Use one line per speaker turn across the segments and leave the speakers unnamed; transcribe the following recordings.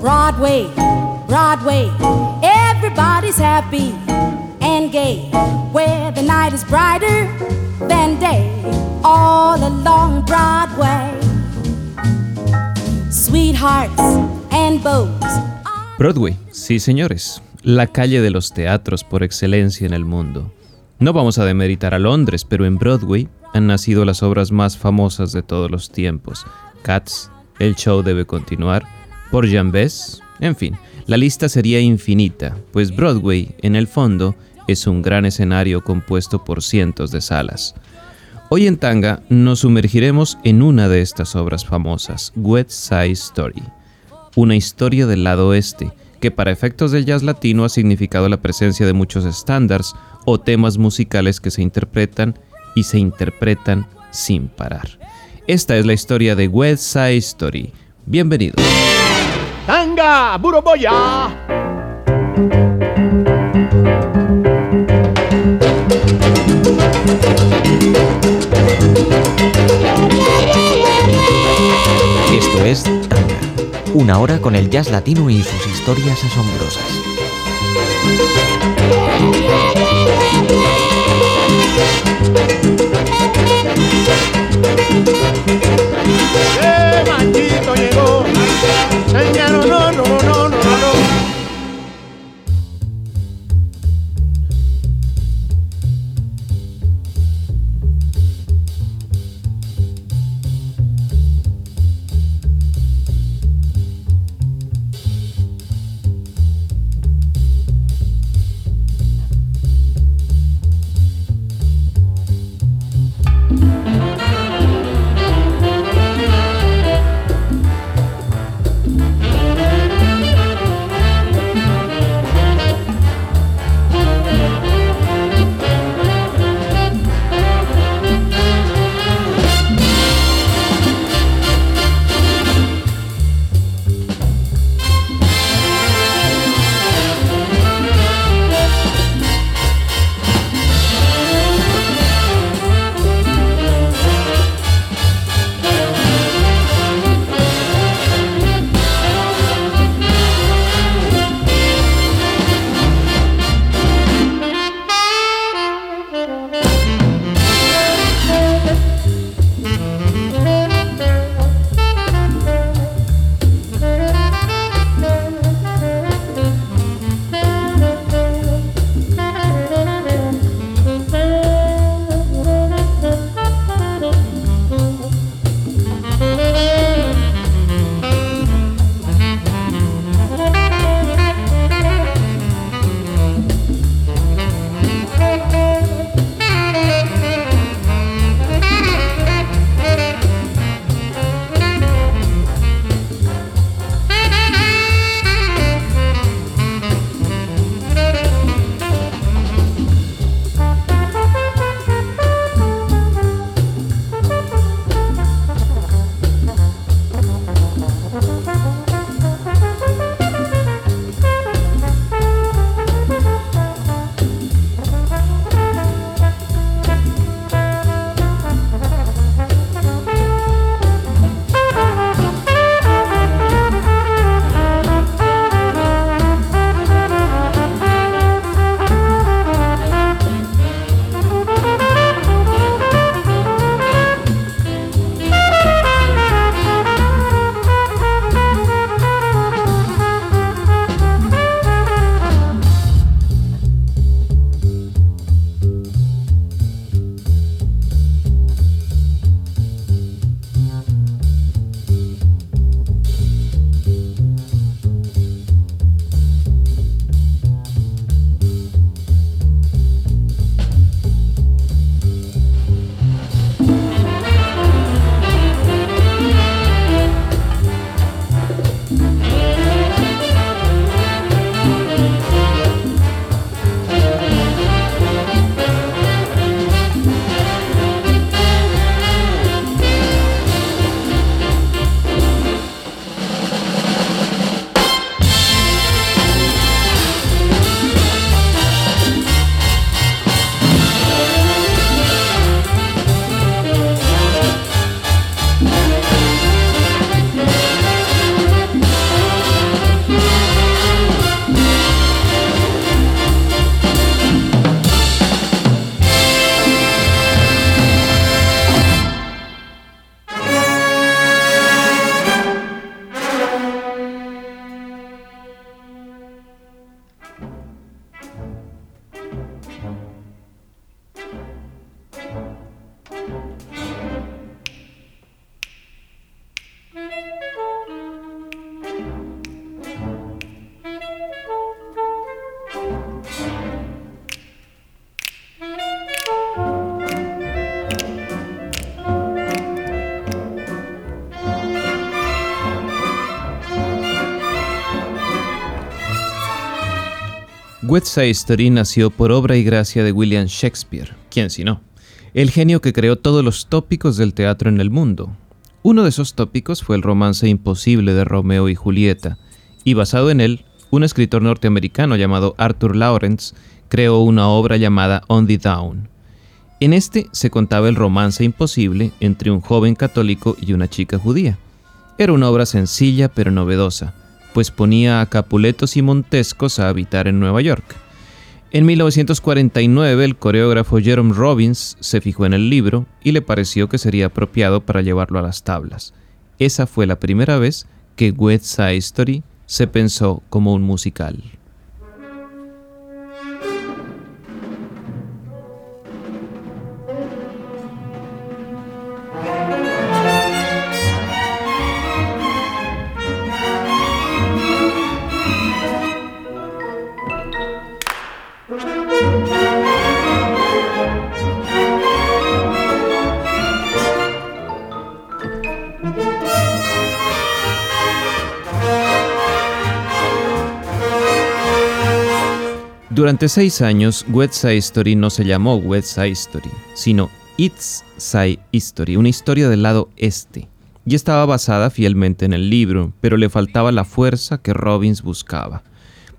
Broadway, Broadway, everybody's happy and gay. Where the night is brighter than day, all along Broadway. Sweethearts and bows.
Broadway, sí señores, la calle de los teatros por excelencia en el mundo. No vamos a demeritar a Londres, pero en Broadway han nacido las obras más famosas de todos los tiempos. Cats, El show debe continuar, por Jambes, en fin, la lista sería infinita, pues Broadway, en el fondo, es un gran escenario compuesto por cientos de salas. Hoy en Tanga nos sumergiremos en una de estas obras famosas, West Side Story, una historia del lado oeste, que para efectos del jazz latino ha significado la presencia de muchos estándares o temas musicales que se interpretan y se interpretan sin parar. Esta es la historia de West Side Story. Bienvenidos.
Tanga, Buroboya.
Esto es Tanga, una hora con el jazz latino y sus historias asombrosas.
¡Eh, maldito llegó! Señor, no, no.
West Side Story nació por obra y gracia de William Shakespeare, ¿quién si no? El genio que creó todos los tópicos del teatro en el mundo. Uno de esos tópicos fue el romance imposible de Romeo y Julieta, y basado en él, un escritor norteamericano llamado Arthur Lawrence creó una obra llamada On the Down. En este se contaba el romance imposible entre un joven católico y una chica judía. Era una obra sencilla pero novedosa, pues ponía a Capuletos y Montescos a habitar en Nueva York. En 1949 el coreógrafo Jerome Robbins se fijó en el libro y le pareció que sería apropiado para llevarlo a las tablas. Esa fue la primera vez que West Side Story se pensó como un musical. Durante seis años, West Side Story no se llamó West Side Story, sino It's Side History, una historia del lado este, y estaba basada fielmente en el libro, pero le faltaba la fuerza que Robbins buscaba.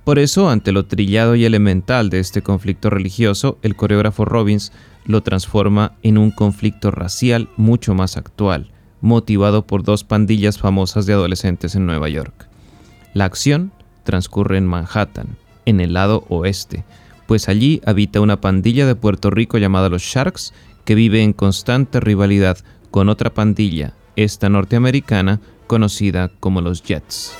Por eso, ante lo trillado y elemental de este conflicto religioso, el coreógrafo Robbins lo transforma en un conflicto racial mucho más actual, motivado por dos pandillas famosas de adolescentes en Nueva York. La acción transcurre en Manhattan, en el lado oeste, pues allí habita una pandilla de Puerto Rico llamada los Sharks que vive en constante rivalidad con otra pandilla, esta norteamericana, conocida como los Jets.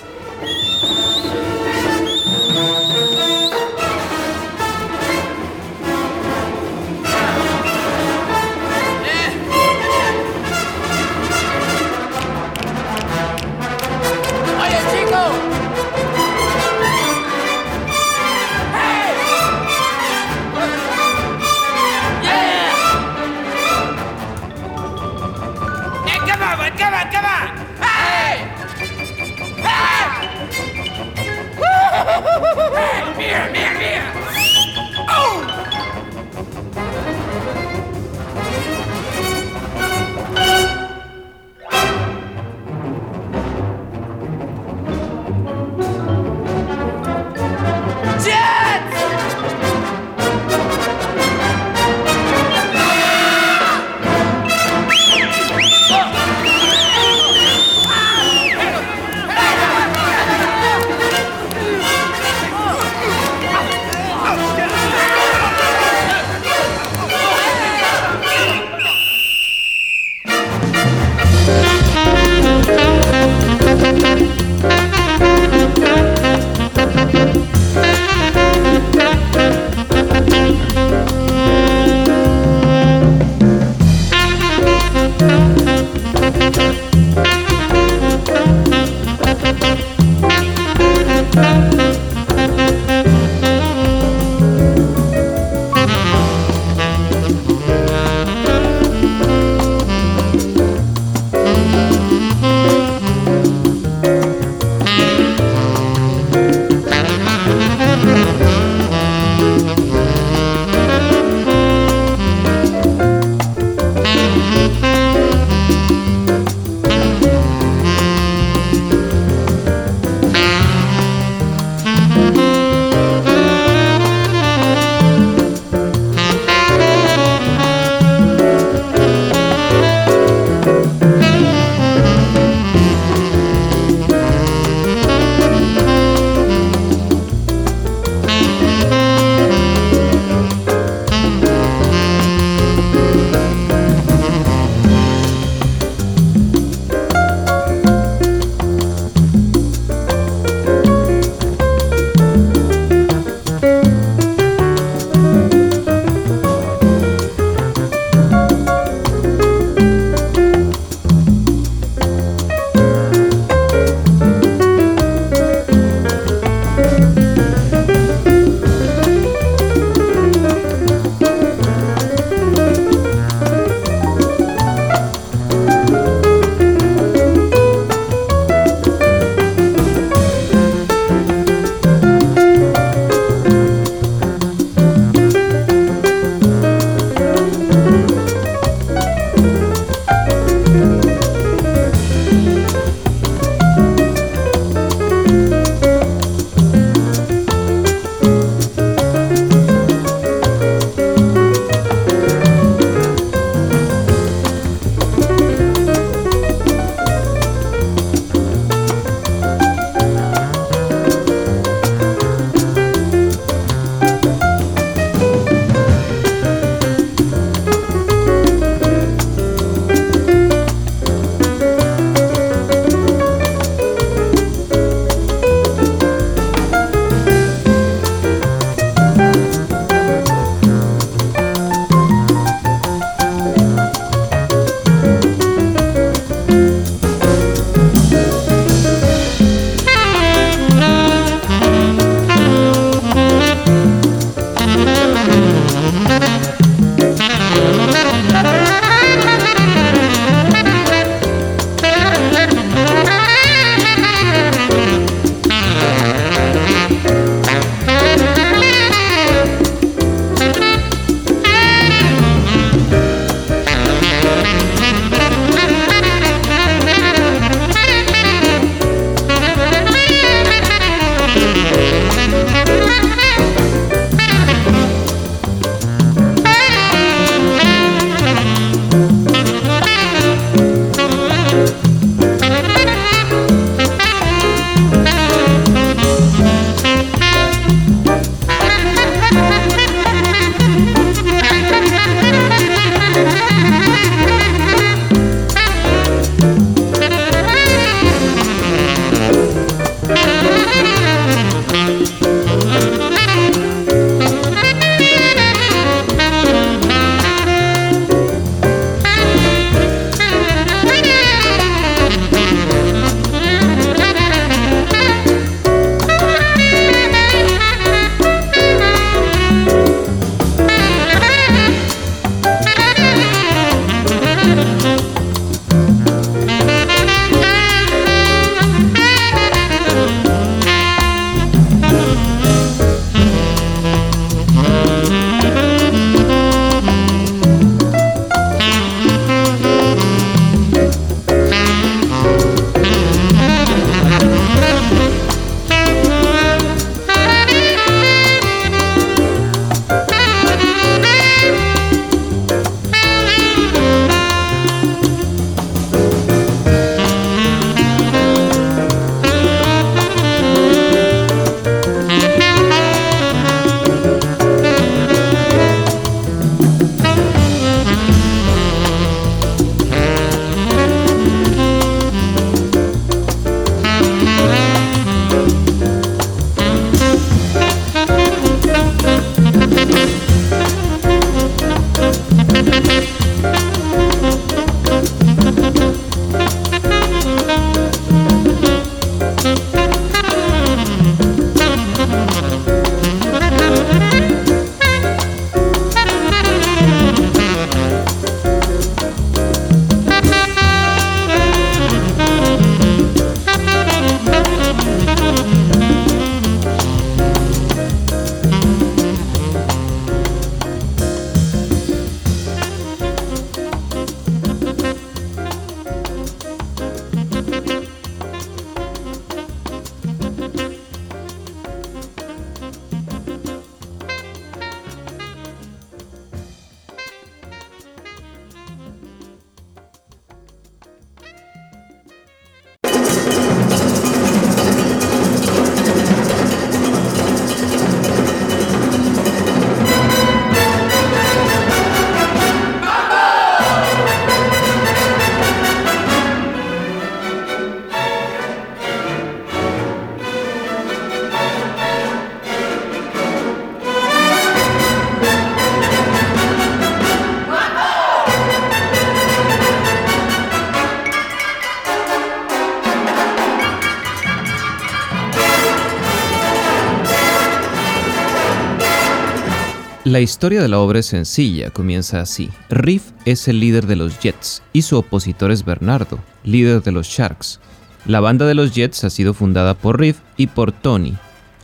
La historia de la obra es sencilla, comienza así. Riff es el líder de los Jets y su opositor es Bernardo, líder de los Sharks. La banda de los Jets ha sido fundada por Riff y por Tony,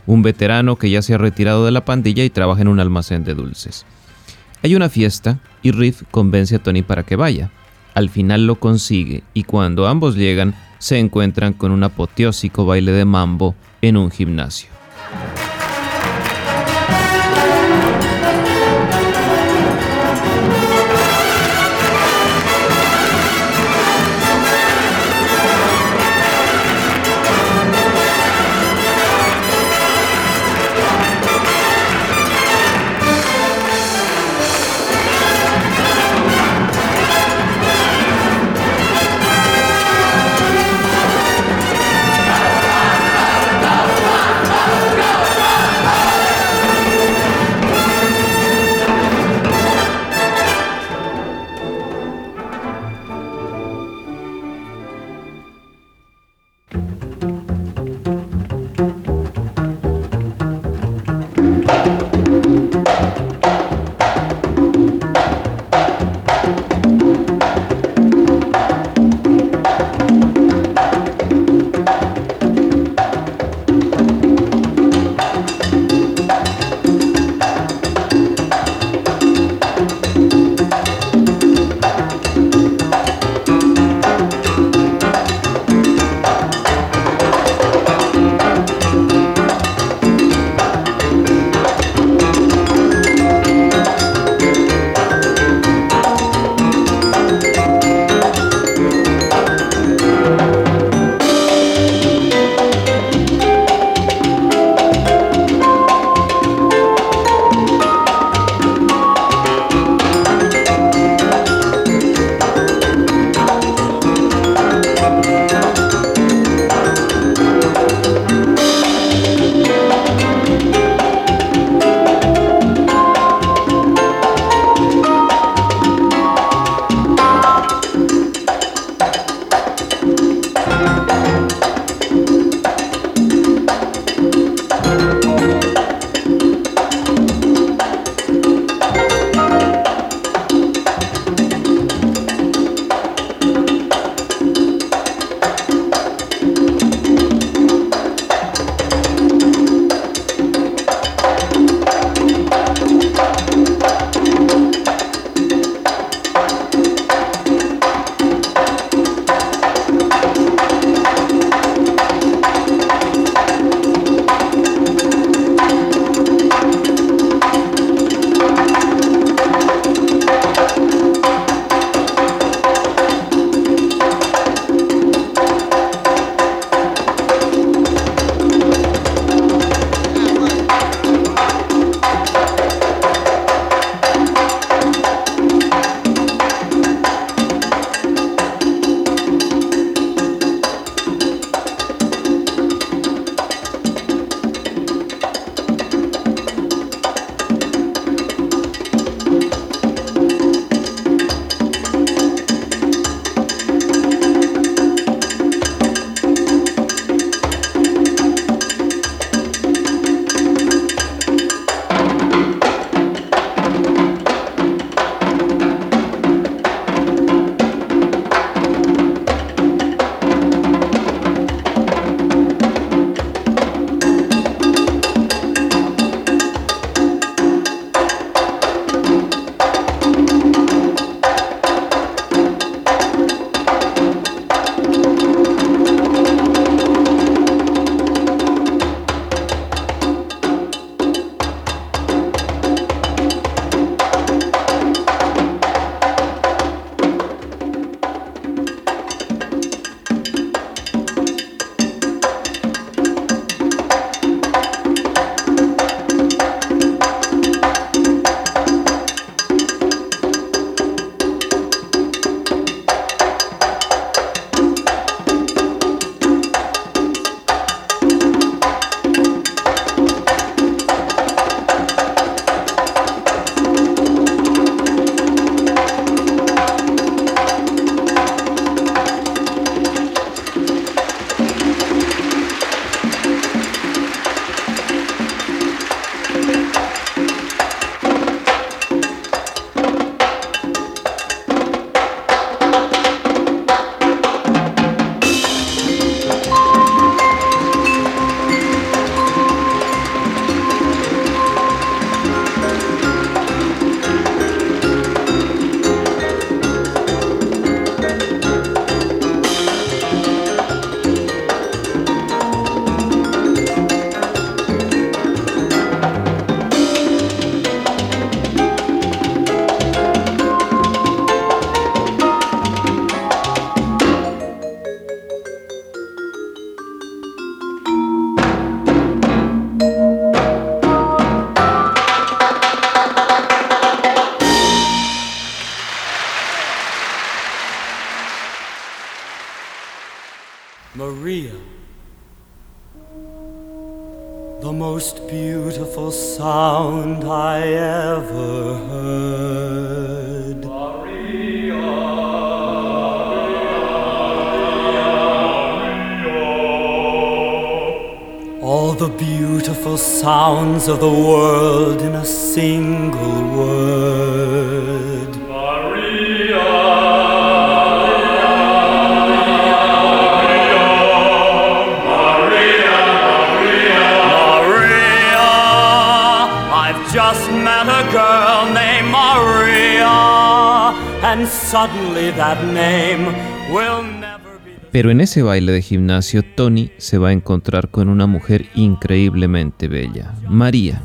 un veterano que ya se ha retirado de la pandilla y trabaja en un almacén de dulces. Hay una fiesta y Riff convence a Tony para que vaya. Al final lo consigue y cuando ambos llegan se encuentran con un apoteósico baile de mambo en un gimnasio.
Just met a girl named Maria, and suddenly that name will never be
Pero en ese baile de gimnasio, Tony se va a encontrar con una mujer increíblemente bella, María.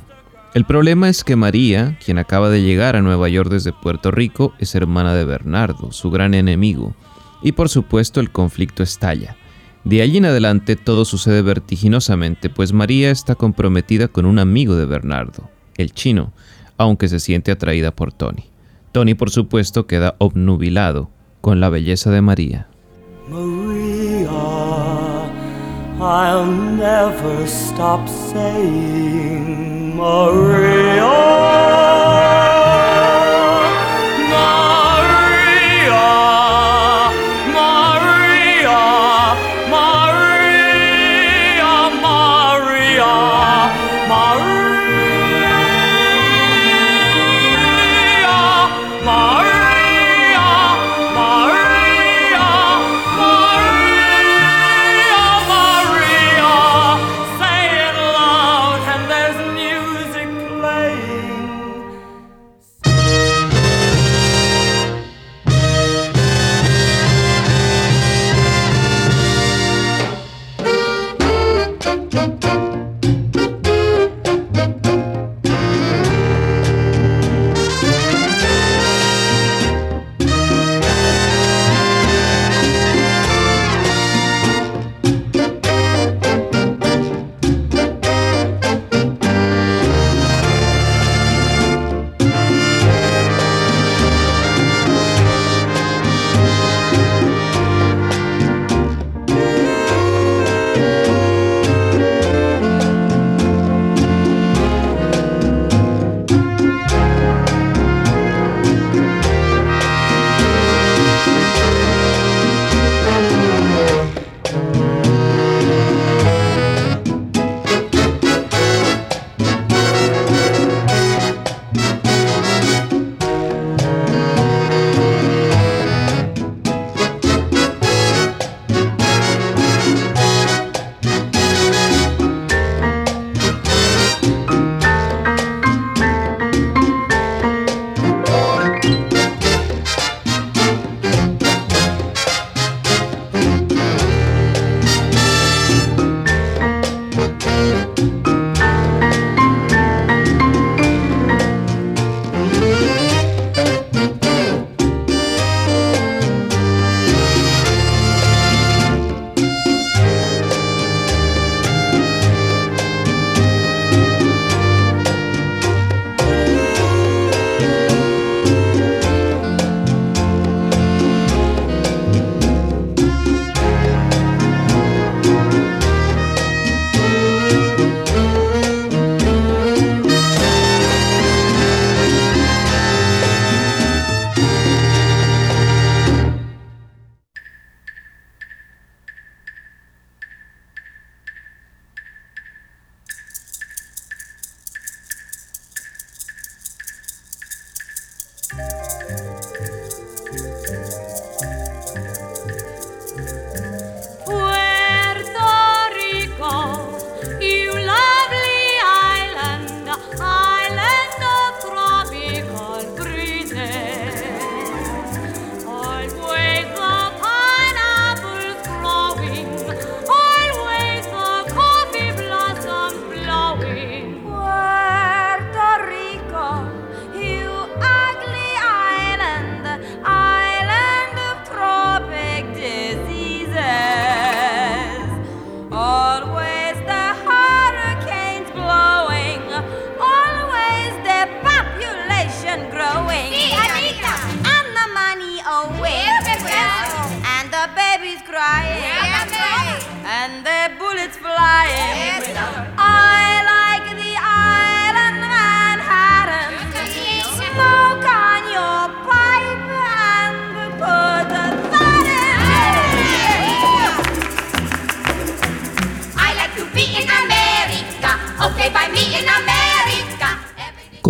El problema es que María, quien acaba de llegar a Nueva York desde Puerto Rico, es hermana de Bernardo, su gran enemigo, y por supuesto el conflicto estalla. De allí en adelante todo sucede vertiginosamente, pues María está comprometida con un amigo de Bernardo, el chino, aunque se siente atraída por Tony. Tony, por supuesto, queda obnubilado con la belleza de María.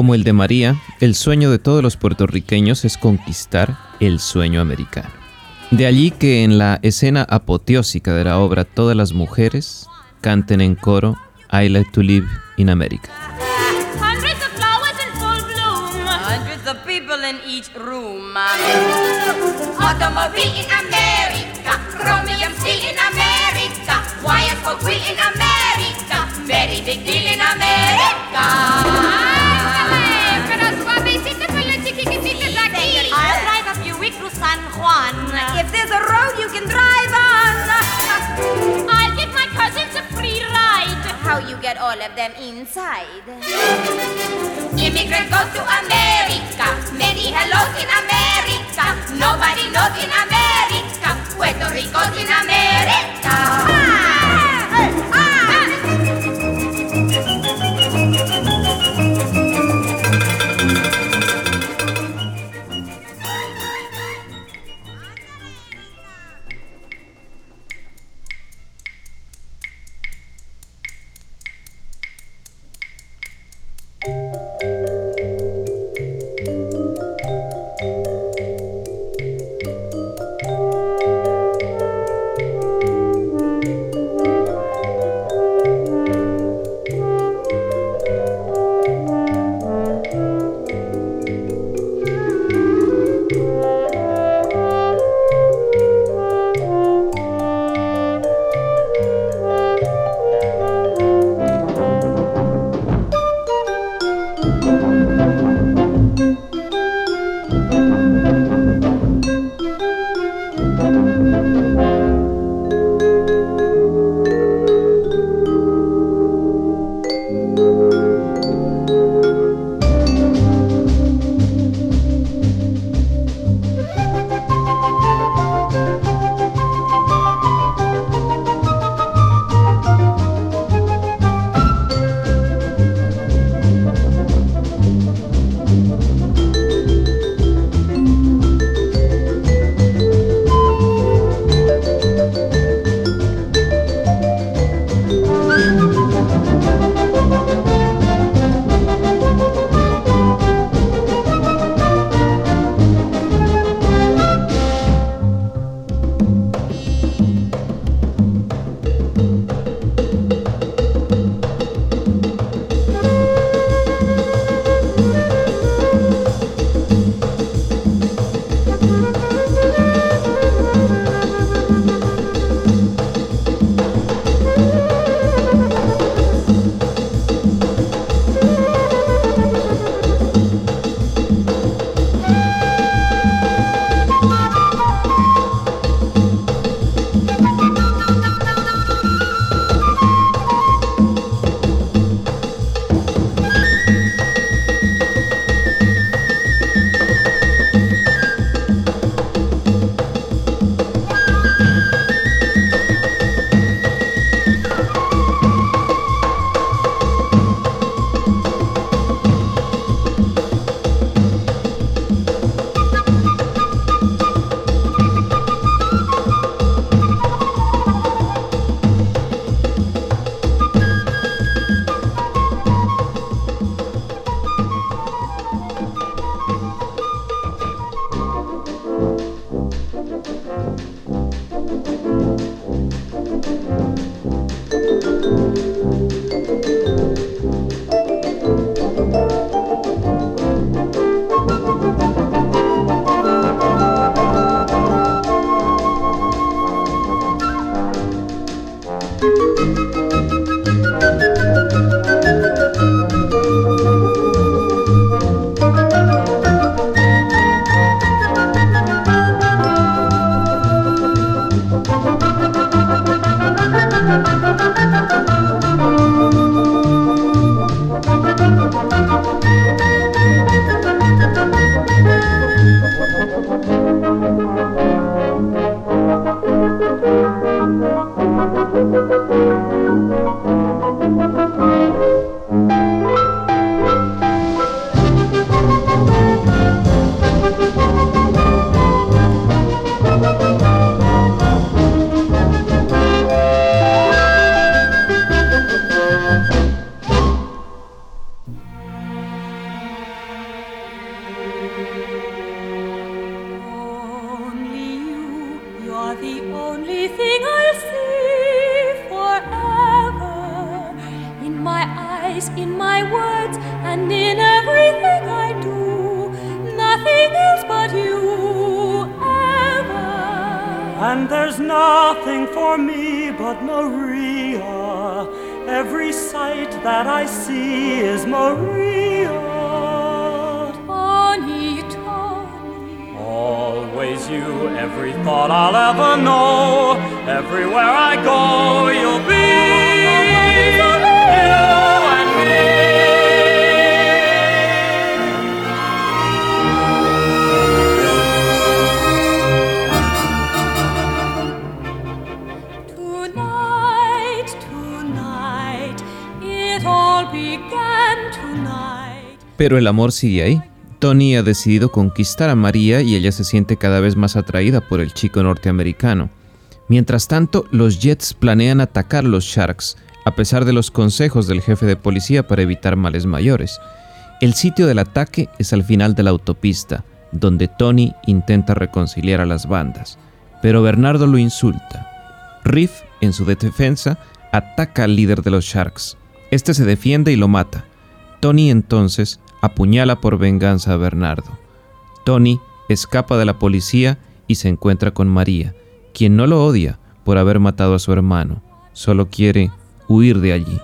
Como el de María, el sueño de todos los puertorriqueños es conquistar el sueño americano. De allí que en la escena apoteósica de la obra todas las mujeres canten en coro I like to live in America.
Hundreds of flowers in full bloom. Hundreds of people in each room. Automobile in America. Chromium steel in America. Wires for wheel in America. Very big deal in America. How you get all of them inside? Immigrant go to America. Many hellos in America. Nobody knows in America. Puerto Rico's in America. Ah!
El amor sigue ahí. Tony ha decidido conquistar a María y ella se siente cada vez más atraída por el chico norteamericano. Mientras tanto, los Jets planean atacar los Sharks, a pesar de los consejos del jefe de policía para evitar males mayores. El sitio del ataque es al final de la autopista, donde Tony intenta reconciliar a las bandas, pero Bernardo lo insulta. Riff, en su defensa, ataca al líder de los Sharks. Este se defiende y lo mata. Tony entonces apuñala por venganza a Bernardo. Tony escapa de la policía y se encuentra con María, quien no lo odia por haber matado a su hermano, solo quiere huir de allí.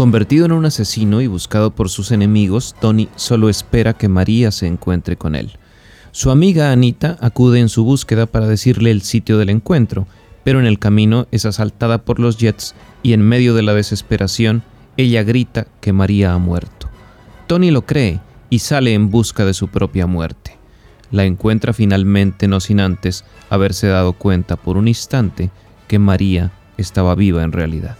Convertido en un asesino y buscado por sus enemigos, Tony solo espera que María se encuentre con él. Su amiga Anita acude en su búsqueda para decirle el sitio del encuentro, pero en el camino es asaltada por los Jets y en medio de la desesperación, ella grita que María ha muerto. Tony lo cree y sale en busca de su propia muerte. La encuentra finalmente no sin antes haberse dado cuenta por un instante que María estaba viva en realidad.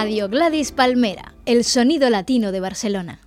Radio Gladys Palmera, el sonido latino de Barcelona.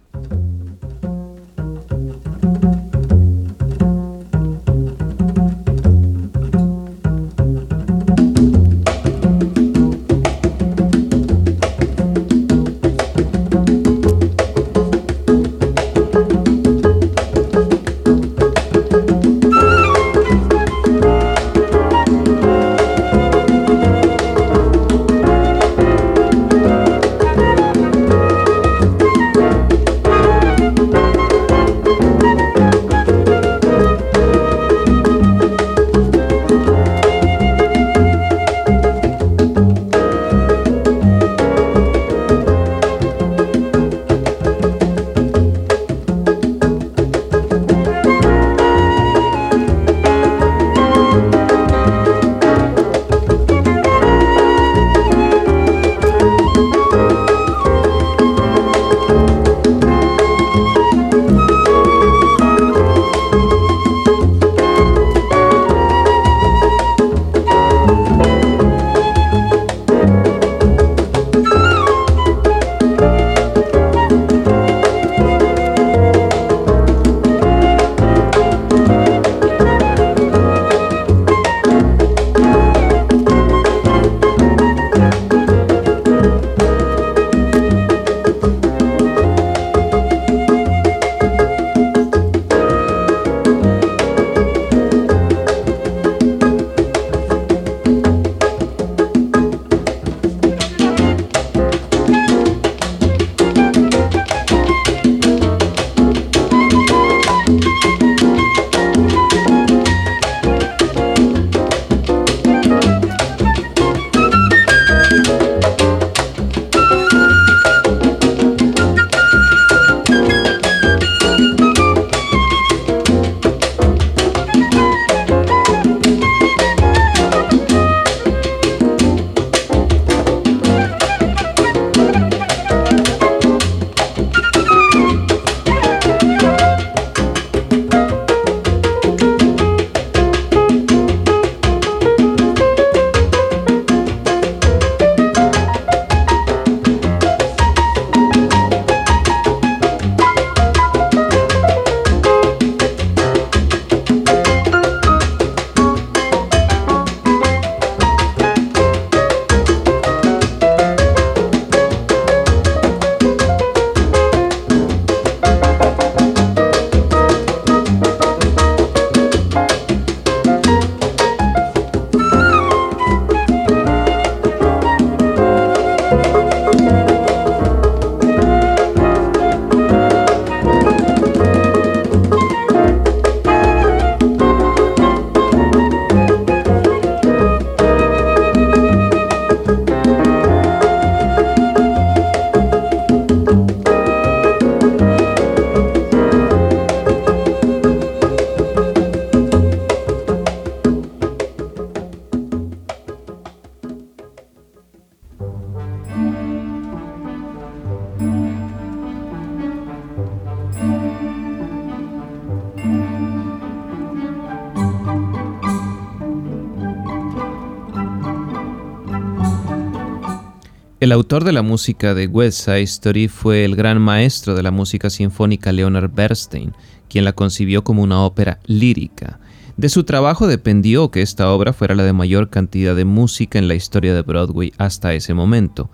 El autor de la música de West Side Story fue el gran maestro de la música sinfónica Leonard Bernstein, quien la concibió como una ópera lírica. De su trabajo dependió que esta obra fuera la de mayor cantidad de música en la historia de Broadway hasta ese momento.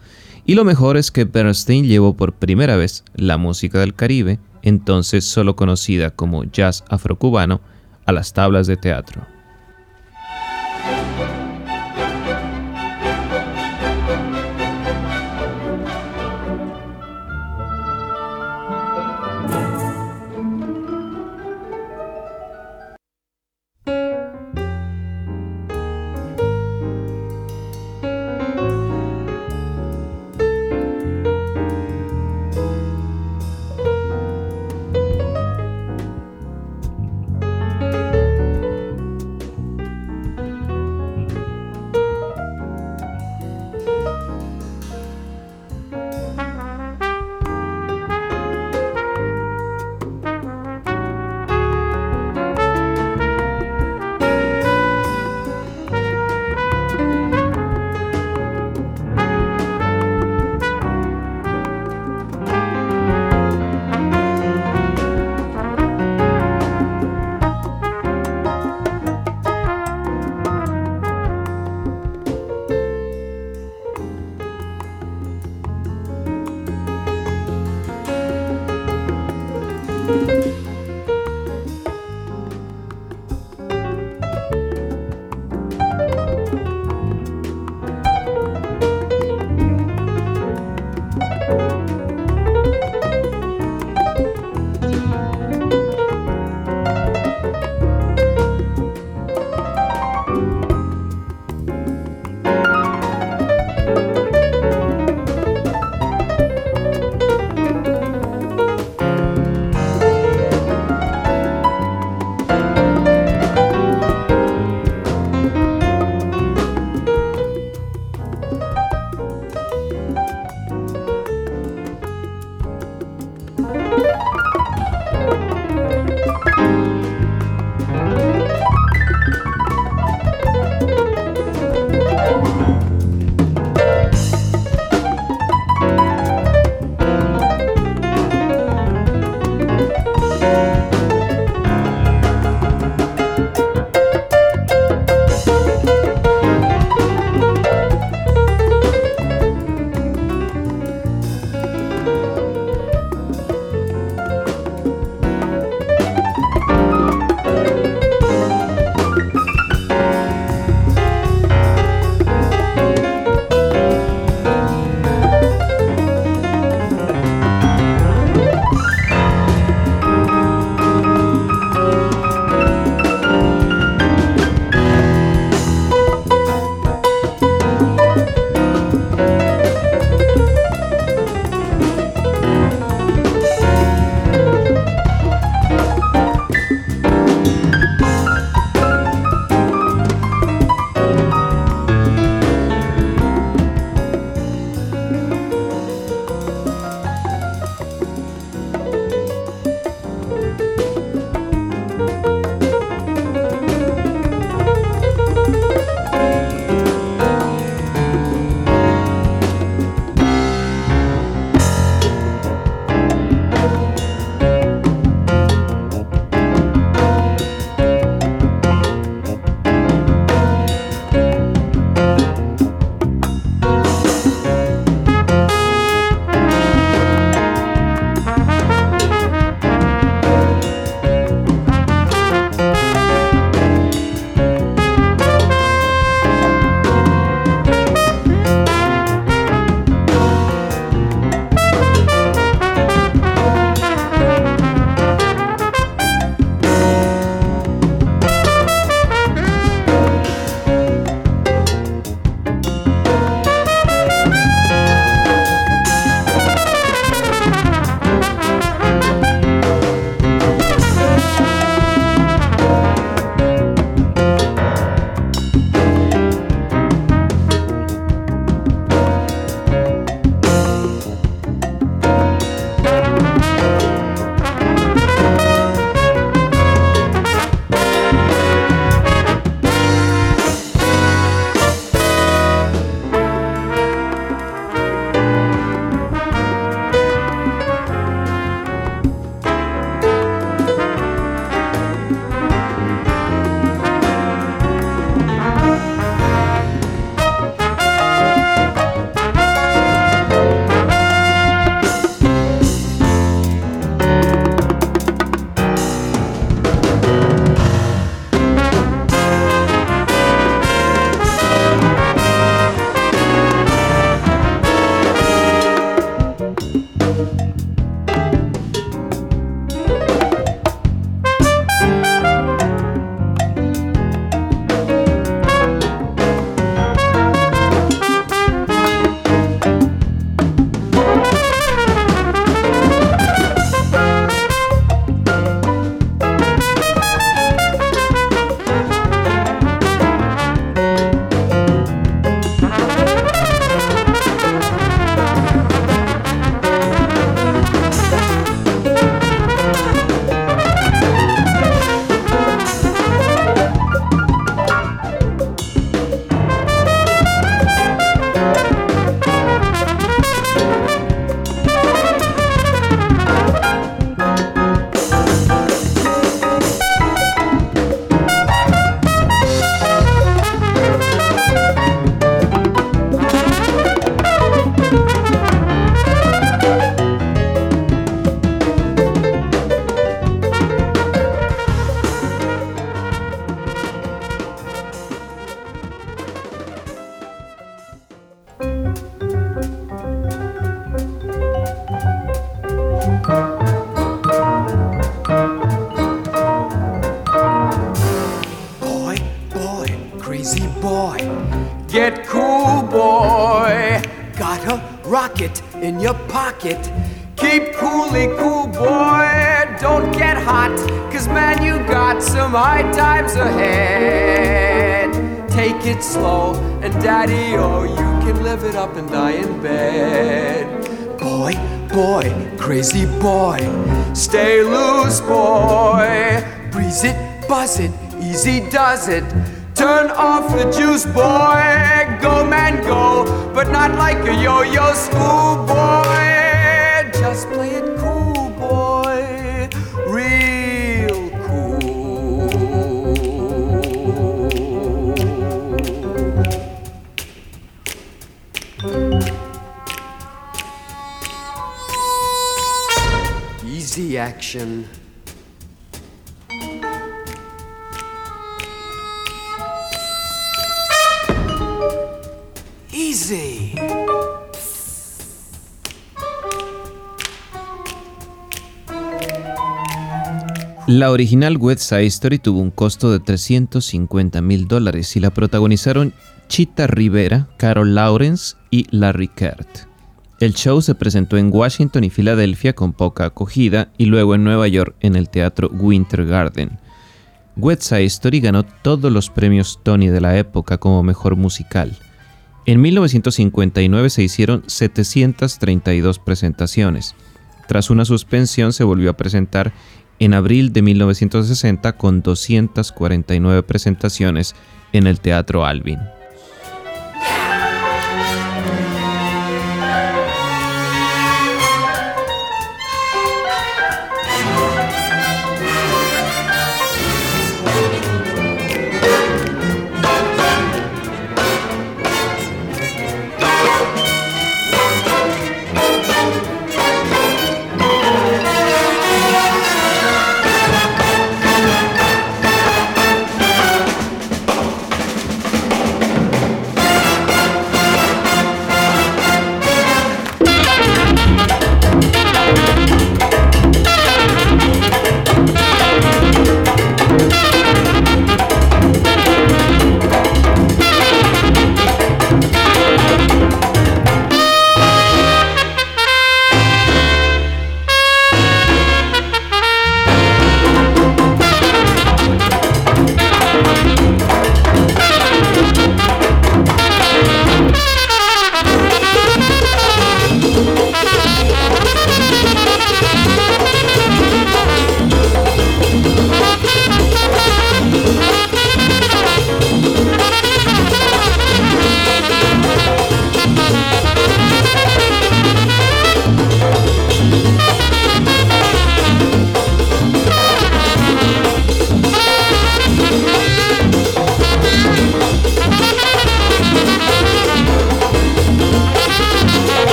Y lo mejor es que Bernstein llevó por primera vez la música del Caribe, entonces solo conocida como jazz afrocubano, a las tablas de teatro.
pocket. Keep coolly cool, boy. Don't get hot, cause man, you got some high times ahead. Take it slow, and daddy, oh, you can live it up and die in bed. Boy, boy, crazy boy, stay loose, boy. Breeze it, buzz it, easy does it. Turn off the juice, boy. Go, man, go, but not like a yo yo schoolboy. Easy.
La original West Side Story tuvo un costo de 350 mil dólares y la protagonizaron Chita Rivera, Carol Lawrence y Larry Kert. El show se presentó en Washington y Filadelfia con poca acogida y luego en Nueva York en el teatro Winter Garden. West Side Story ganó todos los premios Tony de la época como mejor musical. En 1959 se hicieron 732 presentaciones. Tras una suspensión se volvió a presentar en abril de 1960 con 249 presentaciones en el Teatro Alvin.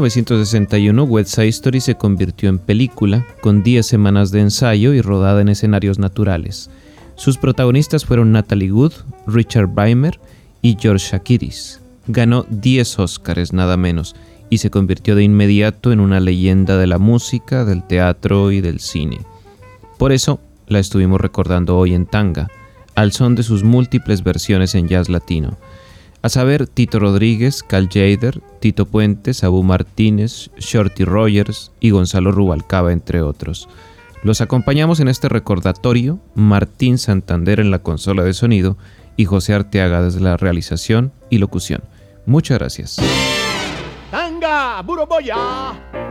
1961, West Side Story se convirtió en película, con 10 semanas de ensayo y rodada en escenarios naturales. Sus protagonistas fueron Natalie Wood, Richard Weimer y George Shakiris. Ganó 10 Oscars nada menos y se convirtió de inmediato en una leyenda de la música, del teatro y del cine. Por eso la estuvimos recordando hoy en Tanga, al son de sus múltiples versiones en jazz latino a saber Tito Rodríguez, Cal Jader, Tito Puentes, Abu Martínez, Shorty Rogers y Gonzalo Rubalcaba, entre otros. Los acompañamos en este recordatorio Martín Santander en la consola de sonido y José Arteaga desde la realización y locución. Muchas gracias.
¡Tanga! ¡Buroboya!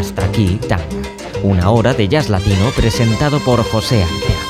Hasta aquí Tanga, una hora de jazz latino presentado por José Ante.